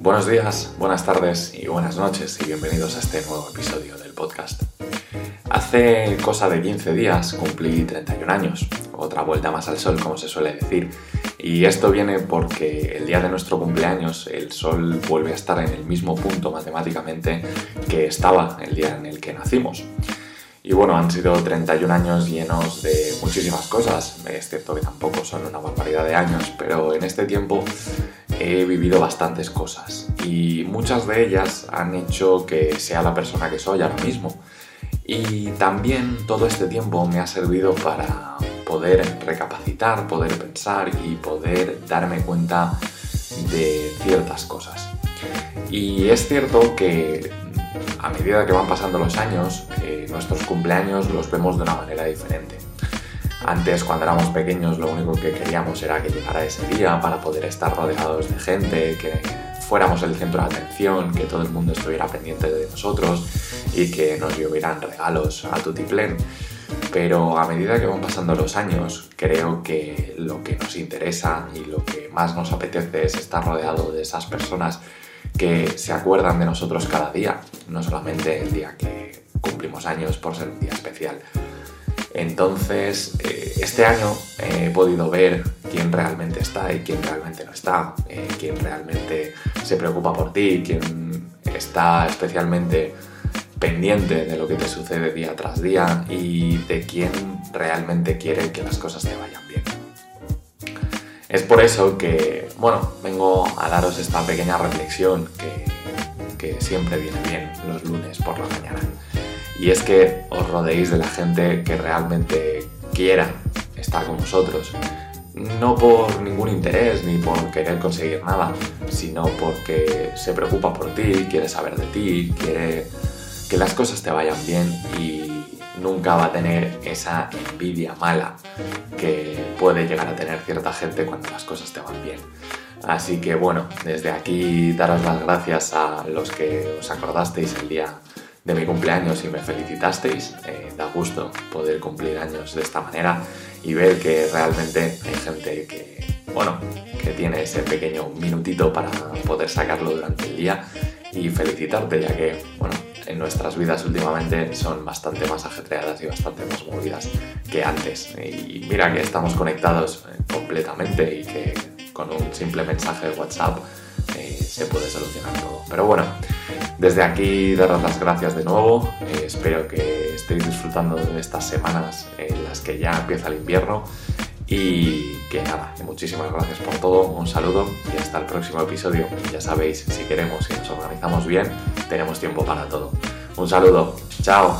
Buenos días, buenas tardes y buenas noches y bienvenidos a este nuevo episodio del podcast. Hace cosa de 15 días cumplí 31 años, otra vuelta más al sol como se suele decir, y esto viene porque el día de nuestro cumpleaños el sol vuelve a estar en el mismo punto matemáticamente que estaba el día en el que nacimos. Y bueno, han sido 31 años llenos de muchísimas cosas, es cierto que tampoco son una barbaridad de años, pero en este tiempo he vivido bastantes cosas y muchas de ellas han hecho que sea la persona que soy ahora mismo. Y también todo este tiempo me ha servido para poder recapacitar, poder pensar y poder darme cuenta de ciertas cosas. Y es cierto que a medida que van pasando los años, eh, nuestros cumpleaños los vemos de una manera diferente. Antes, cuando éramos pequeños, lo único que queríamos era que llegara ese día para poder estar rodeados de gente, que fuéramos el centro de atención, que todo el mundo estuviera pendiente de nosotros y que nos llovieran regalos a tutiplén. Pero a medida que van pasando los años, creo que lo que nos interesa y lo que más nos apetece es estar rodeado de esas personas que se acuerdan de nosotros cada día, no solamente el día que cumplimos años por ser un día especial. Entonces, eh, este año he podido ver quién realmente está y quién realmente no está, eh, quién realmente se preocupa por ti, quién está especialmente pendiente de lo que te sucede día tras día y de quién realmente quiere que las cosas te vayan bien. Es por eso que, bueno, vengo a daros esta pequeña reflexión que, que siempre viene bien los lunes por la mañana. Y es que os rodeéis de la gente que realmente quiera estar con vosotros. No por ningún interés ni por querer conseguir nada, sino porque se preocupa por ti, quiere saber de ti, quiere que las cosas te vayan bien y nunca va a tener esa envidia mala que puede llegar a tener cierta gente cuando las cosas te van bien. Así que bueno, desde aquí daros las gracias a los que os acordasteis el día de mi cumpleaños y me felicitasteis. Eh, da gusto poder cumplir años de esta manera y ver que realmente hay gente que, bueno, que tiene ese pequeño minutito para poder sacarlo durante el día y felicitarte ya que, bueno, en nuestras vidas últimamente son bastante más ajetreadas y bastante más movidas que antes. Y mira que estamos conectados eh, completamente y que con un simple mensaje de WhatsApp eh, se puede solucionar todo. Pero bueno, desde aquí daros las gracias de nuevo. Eh, espero que estéis disfrutando de estas semanas en las que ya empieza el invierno. Y que nada, muchísimas gracias por todo, un saludo y hasta el próximo episodio. Ya sabéis, si queremos y nos organizamos bien, tenemos tiempo para todo. Un saludo, chao.